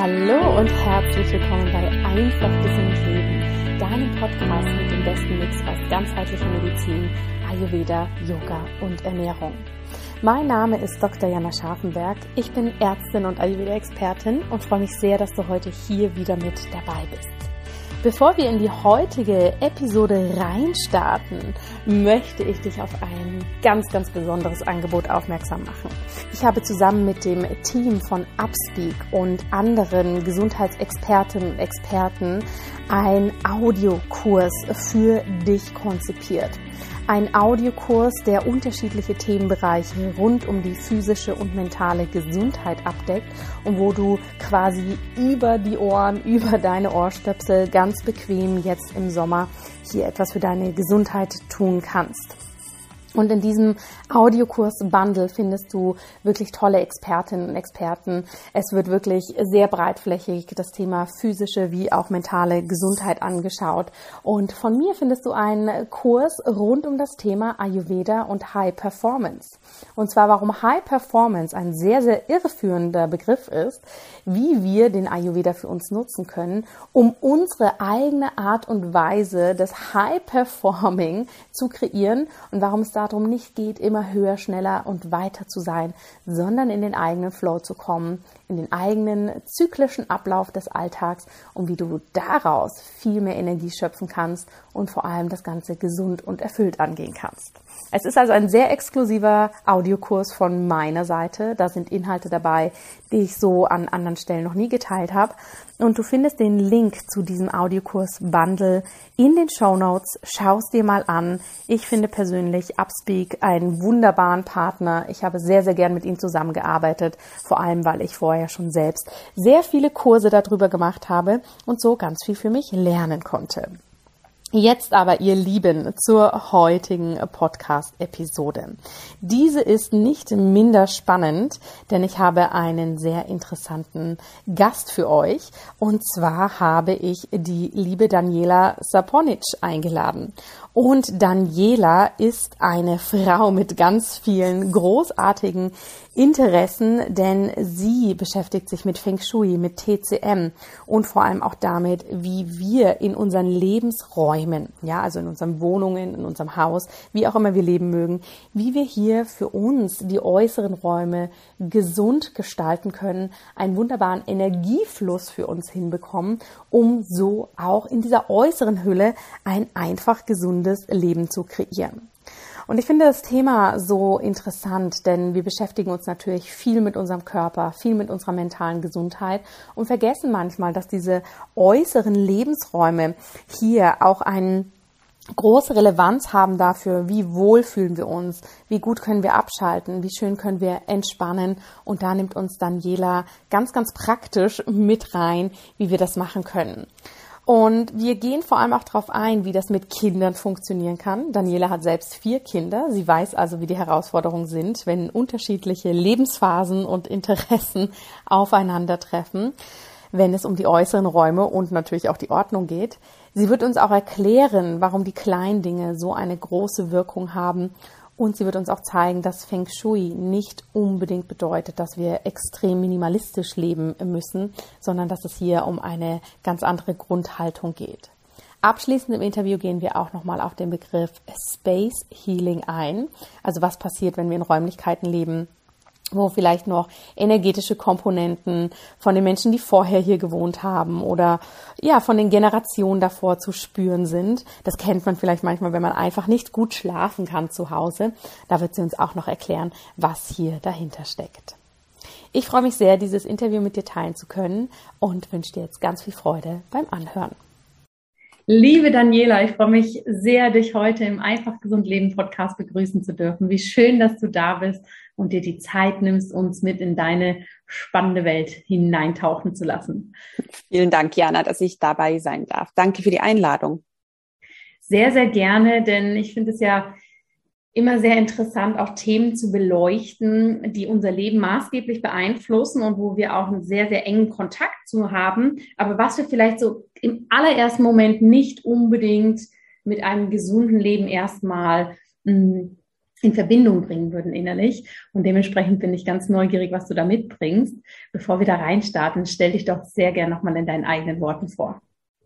Hallo und herzlich willkommen bei Einfach Gesund Leben, deinem Podcast mit dem besten Mix aus ganzheitlicher Medizin, Ayurveda, Yoga und Ernährung. Mein Name ist Dr. Jana Scharfenberg. Ich bin Ärztin und Ayurveda-Expertin und freue mich sehr, dass du heute hier wieder mit dabei bist. Bevor wir in die heutige Episode reinstarten, möchte ich dich auf ein ganz, ganz besonderes Angebot aufmerksam machen. Ich habe zusammen mit dem Team von Upspeak und anderen Gesundheitsexpertinnen und Experten einen Audiokurs für dich konzipiert ein Audiokurs, der unterschiedliche Themenbereiche rund um die physische und mentale Gesundheit abdeckt und wo du quasi über die Ohren, über deine Ohrstöpsel ganz bequem jetzt im Sommer hier etwas für deine Gesundheit tun kannst. Und in diesem Audiokurs-Bundle findest du wirklich tolle Expertinnen und Experten. Es wird wirklich sehr breitflächig das Thema physische wie auch mentale Gesundheit angeschaut. Und von mir findest du einen Kurs rund um das Thema Ayurveda und High Performance. Und zwar, warum High Performance ein sehr, sehr irreführender Begriff ist, wie wir den Ayurveda für uns nutzen können, um unsere eigene Art und Weise des High Performing zu kreieren und warum es darum nicht geht, immer höher, schneller und weiter zu sein, sondern in den eigenen Flow zu kommen, in den eigenen zyklischen Ablauf des Alltags und wie du daraus viel mehr Energie schöpfen kannst und vor allem das Ganze gesund und erfüllt angehen kannst. Es ist also ein sehr exklusiver Audiokurs von meiner Seite. Da sind Inhalte dabei, die ich so an anderen Stellen noch nie geteilt habe. Und du findest den Link zu diesem Audiokurs Bundle in den Show Notes. Schau es dir mal an. Ich finde persönlich Upspeak einen wunderbaren Partner. Ich habe sehr, sehr gern mit ihm zusammengearbeitet. Vor allem, weil ich vorher schon selbst sehr viele Kurse darüber gemacht habe und so ganz viel für mich lernen konnte. Jetzt aber, ihr Lieben, zur heutigen Podcast-Episode. Diese ist nicht minder spannend, denn ich habe einen sehr interessanten Gast für euch. Und zwar habe ich die liebe Daniela Saponic eingeladen. Und Daniela ist eine Frau mit ganz vielen großartigen Interessen, denn sie beschäftigt sich mit Feng Shui, mit TCM und vor allem auch damit, wie wir in unseren Lebensräumen, ja, also in unseren Wohnungen, in unserem Haus, wie auch immer wir leben mögen, wie wir hier für uns die äußeren Räume gesund gestalten können, einen wunderbaren Energiefluss für uns hinbekommen, um so auch in dieser äußeren Hülle ein einfach gesundes Leben zu kreieren. Und ich finde das Thema so interessant, denn wir beschäftigen uns natürlich viel mit unserem Körper, viel mit unserer mentalen Gesundheit und vergessen manchmal, dass diese äußeren Lebensräume hier auch einen große Relevanz haben dafür, wie wohl fühlen wir uns, wie gut können wir abschalten, wie schön können wir entspannen. Und da nimmt uns Daniela ganz, ganz praktisch mit rein, wie wir das machen können. Und wir gehen vor allem auch darauf ein, wie das mit Kindern funktionieren kann. Daniela hat selbst vier Kinder. Sie weiß also, wie die Herausforderungen sind, wenn unterschiedliche Lebensphasen und Interessen aufeinandertreffen, wenn es um die äußeren Räume und natürlich auch die Ordnung geht. Sie wird uns auch erklären, warum die kleinen Dinge so eine große Wirkung haben und sie wird uns auch zeigen, dass Feng Shui nicht unbedingt bedeutet, dass wir extrem minimalistisch leben müssen, sondern dass es hier um eine ganz andere Grundhaltung geht. Abschließend im Interview gehen wir auch nochmal auf den Begriff Space Healing ein. Also was passiert, wenn wir in Räumlichkeiten leben, wo vielleicht noch energetische Komponenten von den Menschen, die vorher hier gewohnt haben oder ja, von den Generationen davor zu spüren sind. Das kennt man vielleicht manchmal, wenn man einfach nicht gut schlafen kann zu Hause. Da wird sie uns auch noch erklären, was hier dahinter steckt. Ich freue mich sehr, dieses Interview mit dir teilen zu können und wünsche dir jetzt ganz viel Freude beim Anhören. Liebe Daniela, ich freue mich sehr, dich heute im Einfach Gesund Leben Podcast begrüßen zu dürfen. Wie schön, dass du da bist und dir die Zeit nimmst, uns mit in deine spannende Welt hineintauchen zu lassen. Vielen Dank, Jana, dass ich dabei sein darf. Danke für die Einladung. Sehr, sehr gerne, denn ich finde es ja immer sehr interessant, auch Themen zu beleuchten, die unser Leben maßgeblich beeinflussen und wo wir auch einen sehr, sehr engen Kontakt zu haben, aber was wir vielleicht so im allerersten Moment nicht unbedingt mit einem gesunden Leben erstmal mh, hm, in Verbindung bringen würden innerlich. Und dementsprechend bin ich ganz neugierig, was du da mitbringst. Bevor wir da reinstarten, stell dich doch sehr gern nochmal in deinen eigenen Worten vor.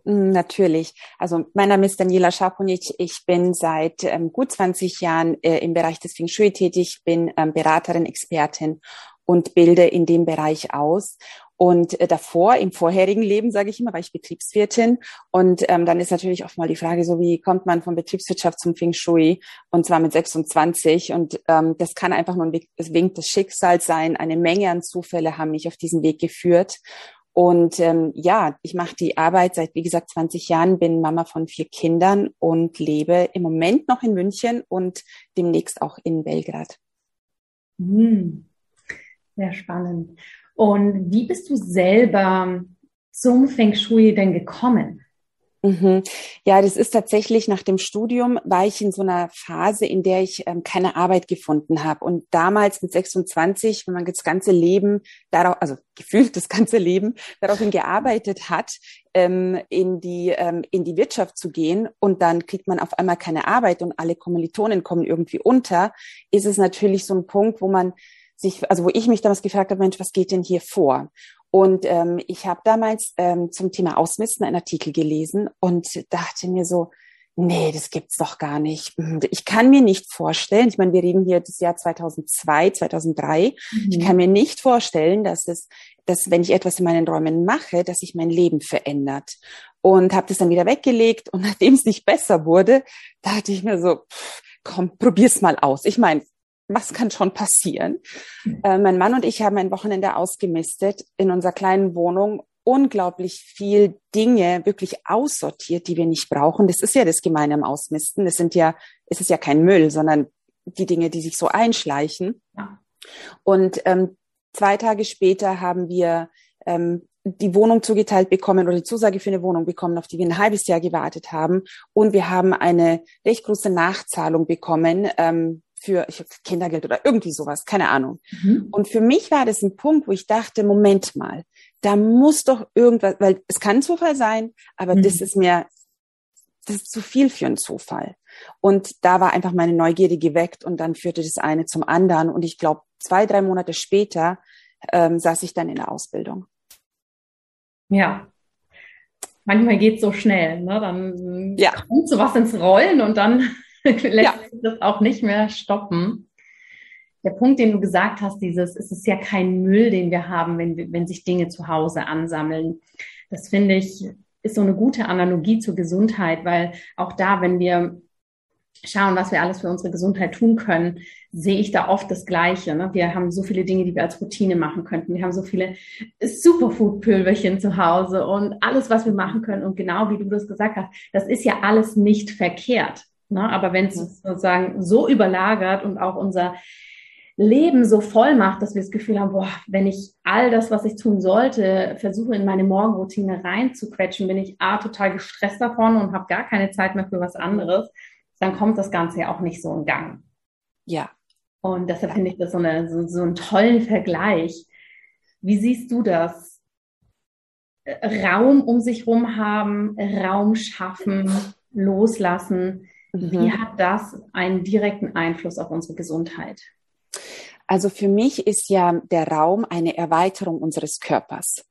Mm, natürlich. Also mein Name ist Daniela Schaponic. Ich bin seit ähm, gut 20 Jahren äh, im Bereich des Feng Shui tätig, bin ähm, Beraterin, Expertin und bilde in dem Bereich aus. Und äh, davor, im vorherigen Leben, sage ich immer, war ich Betriebswirtin. Und ähm, dann ist natürlich oft mal die Frage, so wie kommt man von Betriebswirtschaft zum Feng Shui? Und zwar mit 26. Und ähm, das kann einfach nur ein Wink des Schicksals sein. Eine Menge an Zufälle haben mich auf diesen Weg geführt. Und ähm, ja, ich mache die Arbeit seit, wie gesagt, 20 Jahren, bin Mama von vier Kindern und lebe im Moment noch in München und demnächst auch in Belgrad. Hm. Sehr spannend. Und wie bist du selber zum Feng Shui denn gekommen? Mhm. Ja, das ist tatsächlich nach dem Studium war ich in so einer Phase, in der ich ähm, keine Arbeit gefunden habe. Und damals mit 26, wenn man das ganze Leben darauf, also gefühlt das ganze Leben daraufhin gearbeitet hat, ähm, in die ähm, in die Wirtschaft zu gehen und dann kriegt man auf einmal keine Arbeit und alle Kommilitonen kommen irgendwie unter, ist es natürlich so ein Punkt, wo man sich, also wo ich mich damals gefragt habe, Mensch, was geht denn hier vor? Und ähm, ich habe damals ähm, zum Thema Ausmisten einen Artikel gelesen und dachte mir so, nee, das gibt's doch gar nicht. Hm, ich kann mir nicht vorstellen, ich meine, wir reden hier das Jahr 2002, 2003. Mhm. Ich kann mir nicht vorstellen, dass es, dass wenn ich etwas in meinen Räumen mache, dass sich mein Leben verändert. Und habe das dann wieder weggelegt und nachdem es nicht besser wurde, dachte ich mir so, pff, komm, probier's mal aus. Ich meine, was kann schon passieren? Äh, mein Mann und ich haben ein Wochenende ausgemistet in unserer kleinen Wohnung unglaublich viel Dinge wirklich aussortiert, die wir nicht brauchen. Das ist ja das Gemeine am Ausmisten. Das sind ja, es ist ja kein Müll, sondern die Dinge, die sich so einschleichen. Ja. Und ähm, zwei Tage später haben wir ähm, die Wohnung zugeteilt bekommen oder die Zusage für eine Wohnung bekommen, auf die wir ein halbes Jahr gewartet haben. Und wir haben eine recht große Nachzahlung bekommen, ähm, für ich, Kindergeld oder irgendwie sowas, keine Ahnung. Mhm. Und für mich war das ein Punkt, wo ich dachte, Moment mal, da muss doch irgendwas, weil es kann Zufall sein, aber mhm. das ist mir, das ist zu viel für einen Zufall. Und da war einfach meine Neugierde geweckt und dann führte das eine zum anderen. Und ich glaube, zwei, drei Monate später ähm, saß ich dann in der Ausbildung. Ja. Manchmal geht es so schnell, ne? Dann ja. kommt sowas ins Rollen und dann lässt ja. das auch nicht mehr stoppen. Der Punkt, den du gesagt hast, dieses, es ist ja kein Müll, den wir haben, wenn, wenn sich Dinge zu Hause ansammeln. Das finde ich, ist so eine gute Analogie zur Gesundheit, weil auch da, wenn wir schauen, was wir alles für unsere Gesundheit tun können, sehe ich da oft das Gleiche. Ne? Wir haben so viele Dinge, die wir als Routine machen könnten. Wir haben so viele Superfood-Pülverchen zu Hause und alles, was wir machen können. Und genau wie du das gesagt hast, das ist ja alles nicht verkehrt. Ne? Aber wenn es sozusagen so überlagert und auch unser Leben so voll macht, dass wir das Gefühl haben, boah, wenn ich all das, was ich tun sollte, versuche in meine Morgenroutine reinzuquetschen, bin ich A, total gestresst davon und habe gar keine Zeit mehr für was anderes, dann kommt das Ganze ja auch nicht so in Gang. Ja. Und deshalb finde ich das so, eine, so, so einen tollen Vergleich. Wie siehst du das? Raum um sich rum haben, Raum schaffen, loslassen. Wie mhm. hat das einen direkten Einfluss auf unsere Gesundheit? Also für mich ist ja der Raum eine Erweiterung unseres Körpers.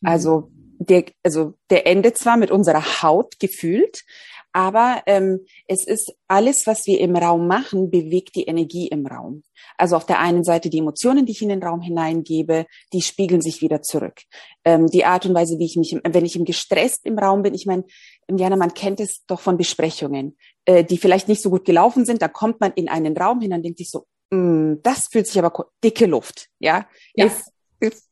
Mhm. Also der, also der endet zwar mit unserer Haut gefühlt, aber ähm, es ist alles, was wir im Raum machen, bewegt die Energie im Raum. Also auf der einen Seite die Emotionen, die ich in den Raum hineingebe, die spiegeln sich wieder zurück. Ähm, die Art und Weise, wie ich mich, wenn ich im gestresst im Raum bin, ich meine, Indianer, man kennt es doch von Besprechungen, äh, die vielleicht nicht so gut gelaufen sind. Da kommt man in einen Raum hin, dann denkt sich so, mm, das fühlt sich aber dicke Luft, ja. ja. Ist, ist,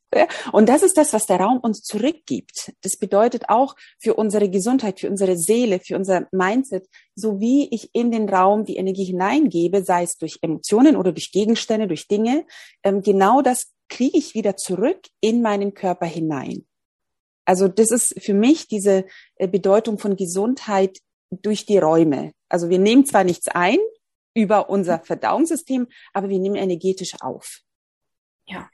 und das ist das, was der Raum uns zurückgibt. Das bedeutet auch für unsere Gesundheit, für unsere Seele, für unser Mindset, so wie ich in den Raum die Energie hineingebe, sei es durch Emotionen oder durch Gegenstände, durch Dinge, ähm, genau das kriege ich wieder zurück in meinen Körper hinein. Also das ist für mich diese äh, Bedeutung von Gesundheit durch die Räume. Also wir nehmen zwar nichts ein über unser Verdauungssystem, aber wir nehmen energetisch auf. Ja.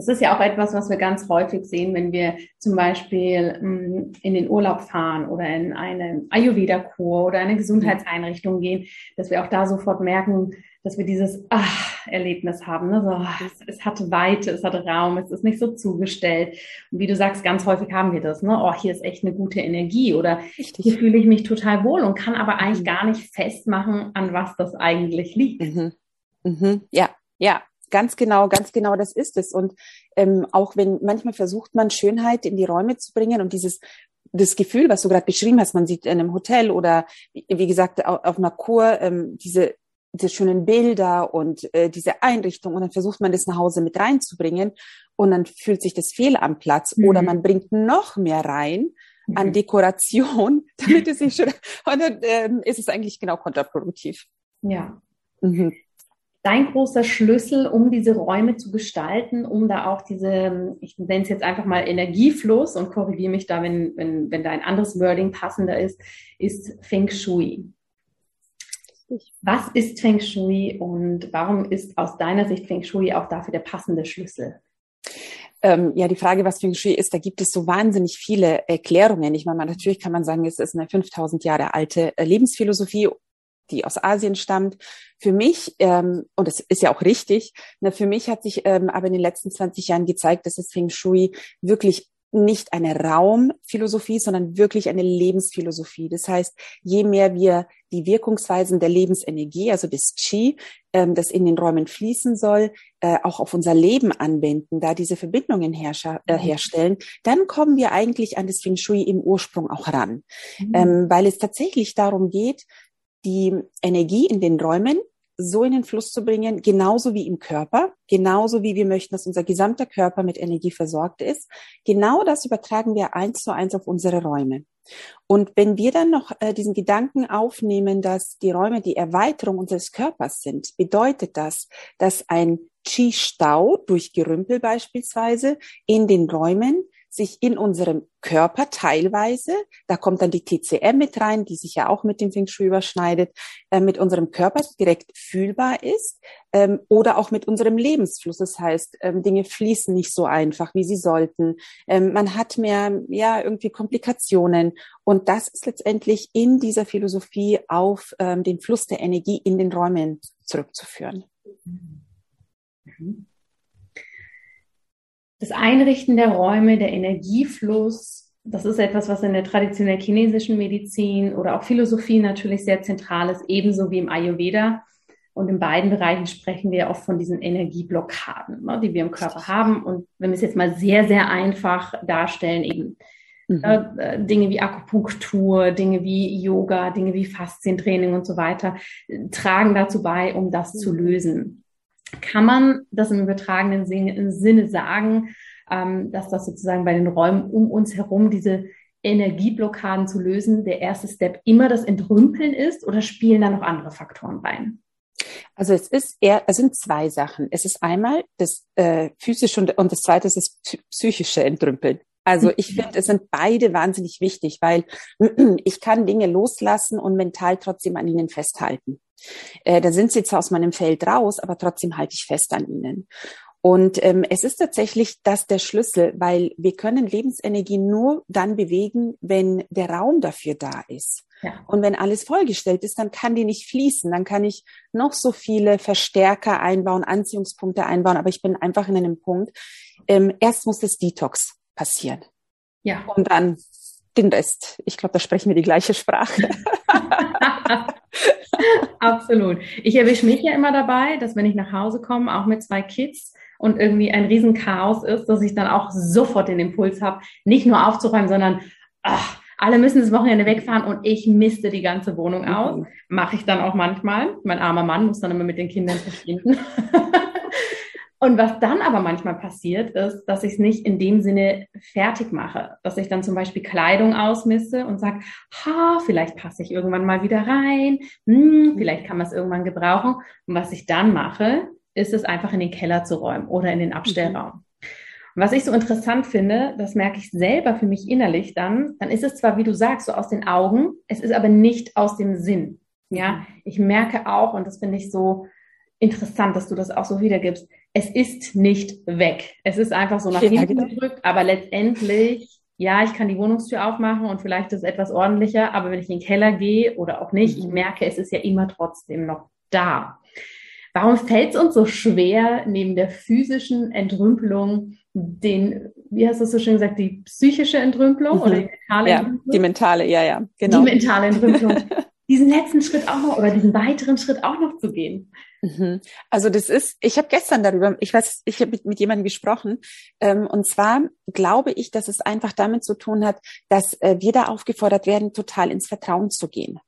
Das ist ja auch etwas, was wir ganz häufig sehen, wenn wir zum Beispiel mm, in den Urlaub fahren oder in eine Ayurveda-Kur oder eine Gesundheitseinrichtung gehen, dass wir auch da sofort merken, dass wir dieses Ah-Erlebnis haben. Ne? So, es, es hat Weite, es hat Raum, es ist nicht so zugestellt. Und wie du sagst, ganz häufig haben wir das. Ne? Oh, hier ist echt eine gute Energie oder Richtig. hier fühle ich mich total wohl und kann aber eigentlich mhm. gar nicht festmachen, an was das eigentlich liegt. Mhm. Mhm. Ja, ja, Ganz genau, ganz genau, das ist es. Und ähm, auch wenn manchmal versucht man Schönheit in die Räume zu bringen und dieses das Gefühl, was du gerade beschrieben hast, man sieht in einem Hotel oder wie gesagt auf einer Kur ähm, diese diese schönen Bilder und äh, diese Einrichtung und dann versucht man das nach Hause mit reinzubringen und dann fühlt sich das fehl am Platz mhm. oder man bringt noch mehr rein an mhm. Dekoration, damit es sich schon und dann äh, ist es eigentlich genau kontraproduktiv. Ja. Mhm dein großer Schlüssel, um diese Räume zu gestalten, um da auch diese, ich nenne es jetzt einfach mal Energiefluss und korrigiere mich da, wenn, wenn, wenn da ein anderes Wording passender ist, ist Feng Shui. Was ist Feng Shui und warum ist aus deiner Sicht Feng Shui auch dafür der passende Schlüssel? Ähm, ja, die Frage, was Feng Shui ist, da gibt es so wahnsinnig viele Erklärungen. Ich meine, natürlich kann man sagen, es ist eine 5000 Jahre alte Lebensphilosophie die aus Asien stammt. Für mich, ähm, und das ist ja auch richtig, na, für mich hat sich ähm, aber in den letzten 20 Jahren gezeigt, dass das Feng Shui wirklich nicht eine Raumphilosophie, sondern wirklich eine Lebensphilosophie. Das heißt, je mehr wir die Wirkungsweisen der Lebensenergie, also des Qi, ähm, das in den Räumen fließen soll, äh, auch auf unser Leben anwenden, da diese Verbindungen äh, mhm. herstellen, dann kommen wir eigentlich an das Feng Shui im Ursprung auch ran, mhm. ähm, weil es tatsächlich darum geht, die Energie in den Räumen so in den Fluss zu bringen, genauso wie im Körper, genauso wie wir möchten, dass unser gesamter Körper mit Energie versorgt ist. Genau das übertragen wir eins zu eins auf unsere Räume. Und wenn wir dann noch äh, diesen Gedanken aufnehmen, dass die Räume die Erweiterung unseres Körpers sind, bedeutet das, dass ein Qi-Stau durch Gerümpel beispielsweise in den Räumen sich in unserem Körper teilweise, da kommt dann die TCM mit rein, die sich ja auch mit dem Feng Shui überschneidet, äh, mit unserem Körper direkt fühlbar ist ähm, oder auch mit unserem Lebensfluss. Das heißt, ähm, Dinge fließen nicht so einfach, wie sie sollten. Ähm, man hat mehr, ja, irgendwie Komplikationen. Und das ist letztendlich in dieser Philosophie auf ähm, den Fluss der Energie in den Räumen zurückzuführen. Mhm das Einrichten der Räume, der Energiefluss, das ist etwas, was in der traditionell chinesischen Medizin oder auch Philosophie natürlich sehr zentral ist, ebenso wie im Ayurveda. Und in beiden Bereichen sprechen wir oft von diesen Energieblockaden, ne, die wir im Körper haben. Und wenn wir es jetzt mal sehr, sehr einfach darstellen, eben mhm. äh, Dinge wie Akupunktur, Dinge wie Yoga, Dinge wie Faszientraining und so weiter, tragen dazu bei, um das mhm. zu lösen kann man das im übertragenen Sinne sagen, ähm, dass das sozusagen bei den Räumen um uns herum diese Energieblockaden zu lösen, der erste Step immer das Entrümpeln ist oder spielen da noch andere Faktoren rein? Also es ist eher, es sind zwei Sachen. Es ist einmal das äh, physische und, und das zweite ist das psychische Entrümpeln. Also ich finde, es sind beide wahnsinnig wichtig, weil ich kann Dinge loslassen und mental trotzdem an ihnen festhalten. Äh, da sind sie zwar aus meinem Feld raus, aber trotzdem halte ich fest an ihnen. Und ähm, es ist tatsächlich das der Schlüssel, weil wir können Lebensenergie nur dann bewegen, wenn der Raum dafür da ist. Ja. Und wenn alles vollgestellt ist, dann kann die nicht fließen. Dann kann ich noch so viele Verstärker einbauen, Anziehungspunkte einbauen, aber ich bin einfach in einem Punkt. Ähm, erst muss das Detox passieren. Ja. Und dann den Rest. Ich glaube, da sprechen wir die gleiche Sprache. Absolut. Ich erwische mich ja immer dabei, dass wenn ich nach Hause komme, auch mit zwei Kids und irgendwie ein Riesenchaos ist, dass ich dann auch sofort den Impuls habe, nicht nur aufzuräumen, sondern ach, alle müssen das Wochenende wegfahren und ich misste die ganze Wohnung aus. Mhm. Mache ich dann auch manchmal. Mein armer Mann muss dann immer mit den Kindern verschwinden. Und was dann aber manchmal passiert, ist, dass ich es nicht in dem Sinne fertig mache. Dass ich dann zum Beispiel Kleidung ausmisse und sage, ha, vielleicht passe ich irgendwann mal wieder rein, hm, vielleicht kann man es irgendwann gebrauchen. Und was ich dann mache, ist es einfach in den Keller zu räumen oder in den Abstellraum. Mhm. Und was ich so interessant finde, das merke ich selber für mich innerlich dann, dann ist es zwar, wie du sagst, so aus den Augen, es ist aber nicht aus dem Sinn. Ja, mhm. ich merke auch, und das finde ich so interessant, dass du das auch so wiedergibst, es ist nicht weg. Es ist einfach so nach hinten genau. gedrückt, aber letztendlich, ja, ich kann die Wohnungstür aufmachen und vielleicht ist es etwas ordentlicher, aber wenn ich in den Keller gehe oder auch nicht, mhm. ich merke, es ist ja immer trotzdem noch da. Warum fällt es uns so schwer, neben der physischen Entrümpelung den, wie hast du es so schön gesagt, die psychische Entrümpelung mhm. oder die mentale ja, Entrümpelung? Die mentale, ja, ja, genau. Die mentale Entrümpelung. diesen letzten Schritt auch noch oder diesen weiteren Schritt auch noch zu gehen. Mhm. Also das ist, ich habe gestern darüber, ich weiß, ich habe mit, mit jemandem gesprochen, ähm, und zwar glaube ich, dass es einfach damit zu tun hat, dass äh, wir da aufgefordert werden, total ins Vertrauen zu gehen.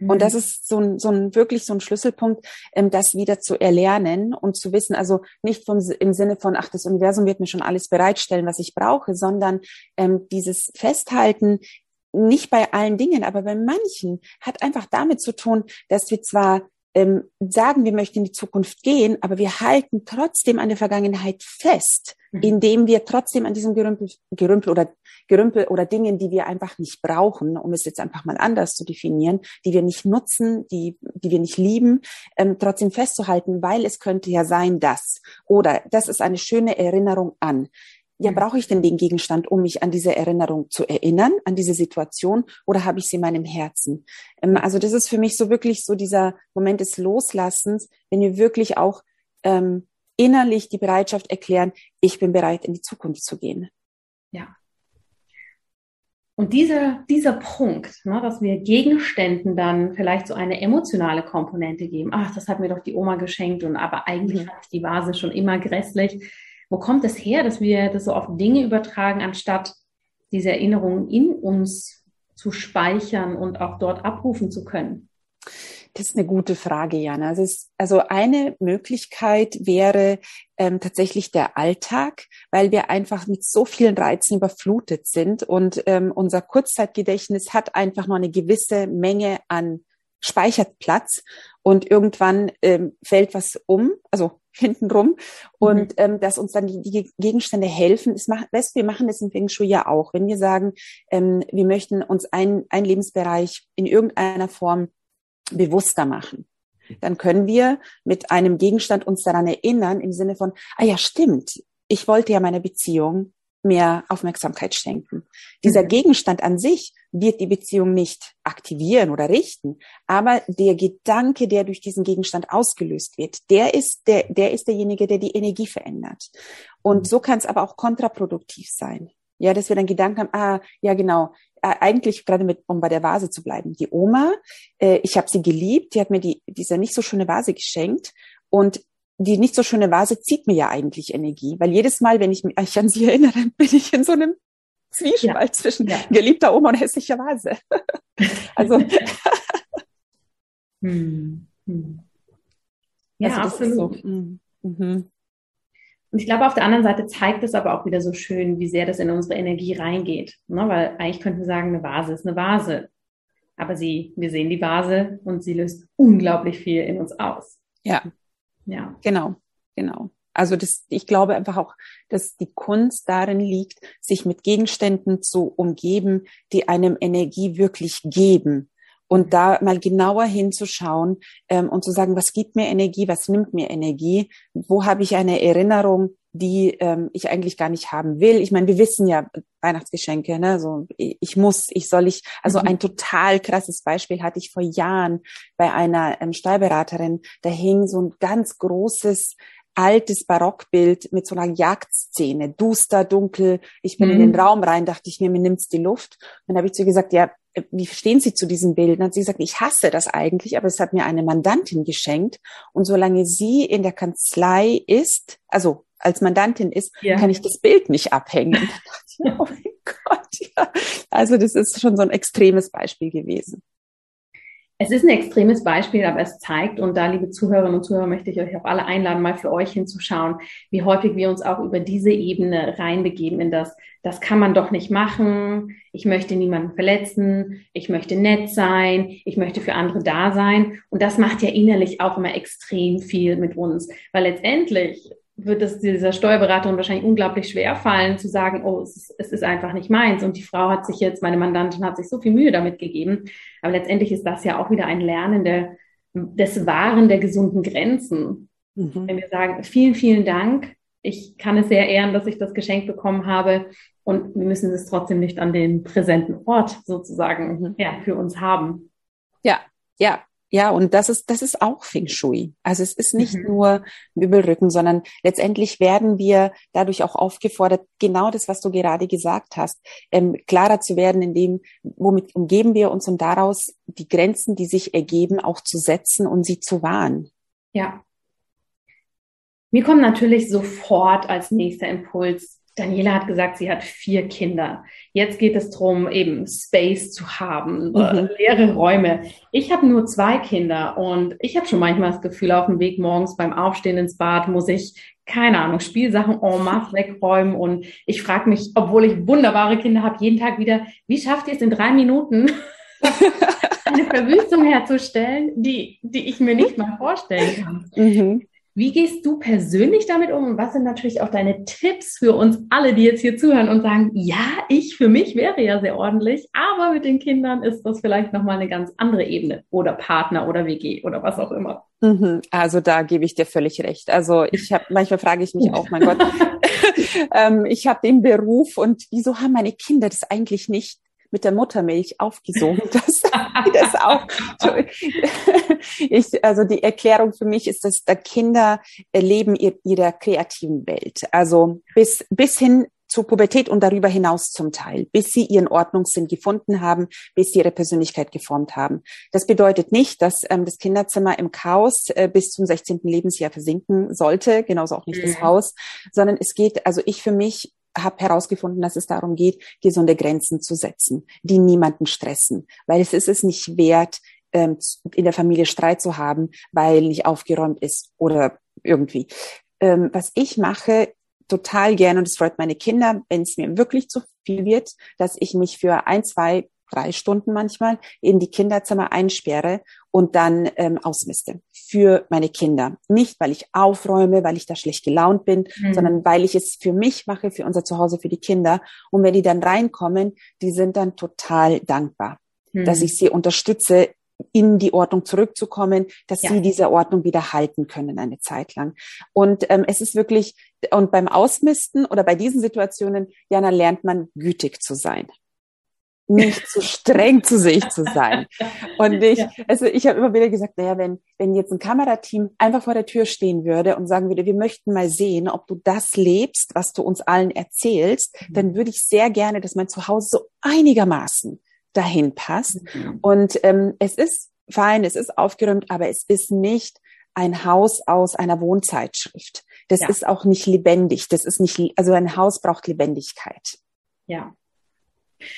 Und mhm. das ist so ein, so ein wirklich so ein Schlüsselpunkt, ähm, das wieder zu erlernen und zu wissen, also nicht vom, im Sinne von, ach, das Universum wird mir schon alles bereitstellen, was ich brauche, sondern ähm, dieses Festhalten nicht bei allen Dingen, aber bei manchen hat einfach damit zu tun, dass wir zwar ähm, sagen, wir möchten in die Zukunft gehen, aber wir halten trotzdem an der Vergangenheit fest, mhm. indem wir trotzdem an diesem Gerümpel, Gerümpel oder Gerümpel oder Dingen, die wir einfach nicht brauchen, um es jetzt einfach mal anders zu definieren, die wir nicht nutzen, die, die wir nicht lieben, ähm, trotzdem festzuhalten, weil es könnte ja sein, dass oder das ist eine schöne Erinnerung an ja, brauche ich denn den Gegenstand, um mich an diese Erinnerung zu erinnern, an diese Situation, oder habe ich sie in meinem Herzen? Ähm, also das ist für mich so wirklich so dieser Moment des Loslassens, wenn wir wirklich auch ähm, innerlich die Bereitschaft erklären, ich bin bereit, in die Zukunft zu gehen. Ja. Und dieser, dieser Punkt, ne, dass wir Gegenständen dann vielleicht so eine emotionale Komponente geben, ach, das hat mir doch die Oma geschenkt und aber eigentlich mhm. fand ich die Vase schon immer grässlich wo kommt es her, dass wir das so auf Dinge übertragen, anstatt diese Erinnerungen in uns zu speichern und auch dort abrufen zu können? Das ist eine gute Frage, Jana. Also, ist, also eine Möglichkeit wäre ähm, tatsächlich der Alltag, weil wir einfach mit so vielen Reizen überflutet sind und ähm, unser Kurzzeitgedächtnis hat einfach nur eine gewisse Menge an Speicherplatz und irgendwann ähm, fällt was um, also hintenrum und mhm. ähm, dass uns dann die, die Gegenstände helfen. Es macht, weißt, wir machen das im Feng Shui ja auch. Wenn wir sagen, ähm, wir möchten uns ein, ein Lebensbereich in irgendeiner Form bewusster machen, dann können wir mit einem Gegenstand uns daran erinnern im Sinne von, ah ja, stimmt, ich wollte ja meine Beziehung mehr Aufmerksamkeit schenken. Dieser mhm. Gegenstand an sich wird die Beziehung nicht aktivieren oder richten, aber der Gedanke, der durch diesen Gegenstand ausgelöst wird, der ist der, der ist derjenige, der die Energie verändert. Und mhm. so kann es aber auch kontraproduktiv sein. Ja, dass wir dann Gedanken haben, ah, ja genau, eigentlich gerade mit, um bei der Vase zu bleiben. Die Oma, äh, ich habe sie geliebt, die hat mir die, diese nicht so schöne Vase geschenkt und die nicht so schöne Vase zieht mir ja eigentlich Energie, weil jedes Mal, wenn ich mich an sie erinnere, bin ich in so einem Zwiespalt ja. zwischen ja. geliebter Oma und hässlicher Vase. also hm. Hm. ja, also absolut. So, mm, mhm. Und ich glaube, auf der anderen Seite zeigt es aber auch wieder so schön, wie sehr das in unsere Energie reingeht. Ne? Weil eigentlich könnten wir sagen, eine Vase ist eine Vase. Aber sie, wir sehen die Vase und sie löst unglaublich viel in uns aus. Ja. Ja. Genau, genau. Also das, ich glaube einfach auch, dass die Kunst darin liegt, sich mit Gegenständen zu umgeben, die einem Energie wirklich geben. Und da mal genauer hinzuschauen ähm, und zu sagen, was gibt mir Energie, was nimmt mir Energie, wo habe ich eine Erinnerung, die ähm, ich eigentlich gar nicht haben will. Ich meine, wir wissen ja Weihnachtsgeschenke, ne? So ich muss, ich soll ich. Also mhm. ein total krasses Beispiel hatte ich vor Jahren bei einer ähm, Steuerberaterin. Da hing so ein ganz großes altes Barockbild mit so einer Jagdszene, duster, dunkel. Ich bin mhm. in den mhm. Raum rein, dachte ich mir, mir nimmt's die Luft. Dann habe ich zu ihr gesagt, ja, wie stehen Sie zu diesem Bild? Dann hat sie gesagt, ich hasse das eigentlich, aber es hat mir eine Mandantin geschenkt. Und solange sie in der Kanzlei ist, also als Mandantin ist, ja. kann ich das Bild nicht abhängen. oh mein Gott, ja. Also das ist schon so ein extremes Beispiel gewesen. Es ist ein extremes Beispiel, aber es zeigt, und da, liebe Zuhörerinnen und Zuhörer, möchte ich euch auch alle einladen, mal für euch hinzuschauen, wie häufig wir uns auch über diese Ebene reinbegeben in das, das kann man doch nicht machen, ich möchte niemanden verletzen, ich möchte nett sein, ich möchte für andere da sein. Und das macht ja innerlich auch immer extrem viel mit uns, weil letztendlich wird es dieser Steuerberaterin wahrscheinlich unglaublich schwer fallen, zu sagen, oh, es ist, es ist, einfach nicht meins. Und die Frau hat sich jetzt, meine Mandantin hat sich so viel Mühe damit gegeben. Aber letztendlich ist das ja auch wieder ein Lernen der, des Wahren der gesunden Grenzen. Mhm. Wenn wir sagen, vielen, vielen Dank, ich kann es sehr ehren, dass ich das Geschenk bekommen habe und wir müssen es trotzdem nicht an den präsenten Ort sozusagen mhm. ja, für uns haben. Ja, ja, ja, und das ist, das ist auch Feng Shui. Also es ist nicht mhm. nur Übelrücken, sondern letztendlich werden wir dadurch auch aufgefordert, genau das, was du gerade gesagt hast, ähm, klarer zu werden, in dem, womit umgeben wir uns und daraus die Grenzen, die sich ergeben, auch zu setzen und sie zu wahren. Ja. Mir kommt natürlich sofort als nächster Impuls Daniela hat gesagt, sie hat vier Kinder. Jetzt geht es darum, eben Space zu haben, äh, mhm. leere Räume. Ich habe nur zwei Kinder und ich habe schon manchmal das Gefühl, auf dem Weg morgens beim Aufstehen ins Bad muss ich, keine Ahnung, Spielsachen en masse wegräumen. Und ich frage mich, obwohl ich wunderbare Kinder habe, jeden Tag wieder, wie schafft ihr es in drei Minuten? eine Verwüstung herzustellen, die, die ich mir nicht mal vorstellen kann. Mhm. Wie gehst du persönlich damit um und was sind natürlich auch deine Tipps für uns alle, die jetzt hier zuhören und sagen, ja, ich für mich wäre ja sehr ordentlich, aber mit den Kindern ist das vielleicht nochmal eine ganz andere Ebene oder Partner oder WG oder was auch immer. Mhm. Also da gebe ich dir völlig recht. Also ich habe manchmal frage ich mich auch, mein Gott, ähm, ich habe den Beruf und wieso haben meine Kinder das eigentlich nicht? Mit der Muttermilch aufgesogen. Das, das auch. Ich, also die Erklärung für mich ist, dass da Kinder leben ihrer kreativen Welt. Also bis, bis hin zur Pubertät und darüber hinaus zum Teil, bis sie ihren Ordnungssinn gefunden haben, bis sie ihre Persönlichkeit geformt haben. Das bedeutet nicht, dass ähm, das Kinderzimmer im Chaos äh, bis zum 16. Lebensjahr versinken sollte, genauso auch nicht mhm. das Haus, sondern es geht, also ich für mich habe herausgefunden, dass es darum geht, gesunde Grenzen zu setzen, die niemanden stressen, weil es ist es nicht wert, ähm, in der Familie Streit zu haben, weil nicht aufgeräumt ist oder irgendwie. Ähm, was ich mache, total gerne, und es freut meine Kinder, wenn es mir wirklich zu viel wird, dass ich mich für ein, zwei drei Stunden manchmal in die Kinderzimmer einsperre und dann ähm, ausmiste für meine Kinder. Nicht, weil ich aufräume, weil ich da schlecht gelaunt bin, mhm. sondern weil ich es für mich mache, für unser Zuhause, für die Kinder. Und wenn die dann reinkommen, die sind dann total dankbar, mhm. dass ich sie unterstütze, in die Ordnung zurückzukommen, dass ja. sie diese Ordnung wieder halten können eine Zeit lang. Und ähm, es ist wirklich, und beim Ausmisten oder bei diesen Situationen, Jana, lernt man gütig zu sein nicht zu streng zu sich zu sein. Und ich, ja. also ich habe immer wieder gesagt, naja, wenn, wenn jetzt ein Kamerateam einfach vor der Tür stehen würde und sagen würde, wir möchten mal sehen, ob du das lebst, was du uns allen erzählst, mhm. dann würde ich sehr gerne, dass mein Zuhause so einigermaßen dahin passt. Mhm. Und ähm, es ist fein, es ist aufgeräumt, aber es ist nicht ein Haus aus einer Wohnzeitschrift. Das ja. ist auch nicht lebendig. Das ist nicht, also ein Haus braucht Lebendigkeit. Ja.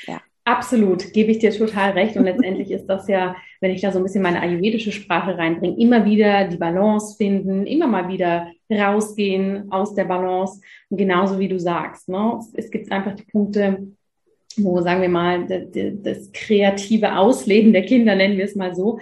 Ja. Absolut, gebe ich dir total recht. Und letztendlich ist das ja, wenn ich da so ein bisschen meine ayurvedische Sprache reinbringe, immer wieder die Balance finden, immer mal wieder rausgehen aus der Balance. Und genauso wie du sagst, ne? es gibt einfach die Punkte, wo, sagen wir mal, das kreative Ausleben der Kinder, nennen wir es mal so,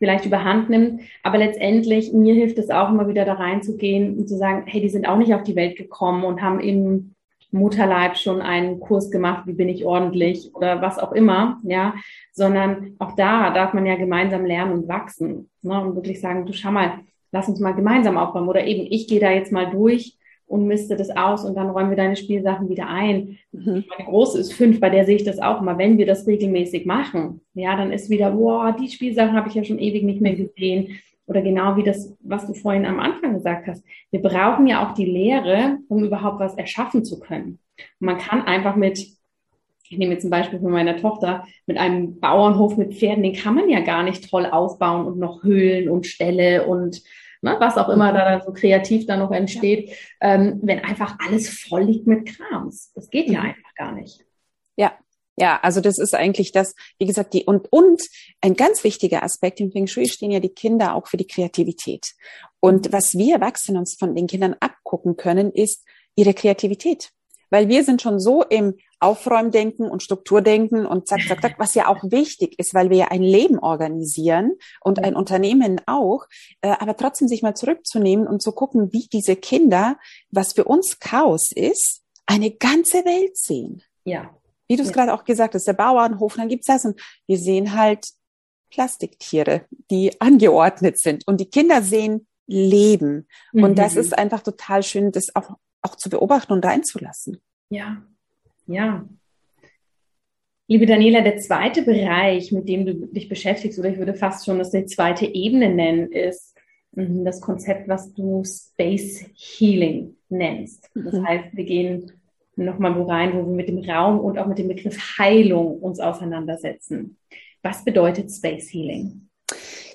vielleicht überhand nimmt. Aber letztendlich, mir hilft es auch immer wieder da reinzugehen und zu sagen, hey, die sind auch nicht auf die Welt gekommen und haben eben Mutterleib schon einen Kurs gemacht, wie bin ich ordentlich oder was auch immer, ja, sondern auch da darf man ja gemeinsam lernen und wachsen ne? und wirklich sagen, du schau mal, lass uns mal gemeinsam aufräumen oder eben ich gehe da jetzt mal durch und misste das aus und dann räumen wir deine Spielsachen wieder ein. Mhm. Meine große ist fünf, bei der sehe ich das auch immer. Wenn wir das regelmäßig machen, ja, dann ist wieder, boah, die Spielsachen habe ich ja schon ewig nicht mehr gesehen oder genau wie das, was du vorhin am Anfang gesagt hast, wir brauchen ja auch die Lehre, um überhaupt was erschaffen zu können. Und man kann einfach mit, ich nehme jetzt ein Beispiel von meiner Tochter, mit einem Bauernhof mit Pferden, den kann man ja gar nicht toll aufbauen und noch Höhlen und Ställe und ne, was auch immer da dann so kreativ dann noch entsteht, ja. ähm, wenn einfach alles voll liegt mit Krams. Das geht ja mhm. einfach gar nicht. Ja, ja, also das ist eigentlich das, wie gesagt, die und und ein ganz wichtiger Aspekt im Feng Shui stehen ja die Kinder auch für die Kreativität. Und was wir Erwachsenen uns von den Kindern abgucken können, ist ihre Kreativität. Weil wir sind schon so im Aufräumdenken und Strukturdenken und zack, zack, zack, was ja auch wichtig ist, weil wir ja ein Leben organisieren und ein Unternehmen auch, äh, aber trotzdem sich mal zurückzunehmen und zu gucken, wie diese Kinder, was für uns Chaos ist, eine ganze Welt sehen. Ja wie du es ja. gerade auch gesagt hast, der Bauernhof, dann gibt's das und wir sehen halt Plastiktiere, die angeordnet sind und die Kinder sehen leben. Mhm. Und das mhm. ist einfach total schön, das auch, auch zu beobachten und reinzulassen. Ja, ja. Liebe Daniela, der zweite Bereich, mit dem du dich beschäftigst, oder ich würde fast schon das die zweite Ebene nennen, ist mhm, das Konzept, was du Space Healing nennst. Das mhm. heißt, wir gehen nochmal wo rein, wo wir mit dem Raum und auch mit dem Begriff Heilung uns auseinandersetzen. Was bedeutet Space Healing?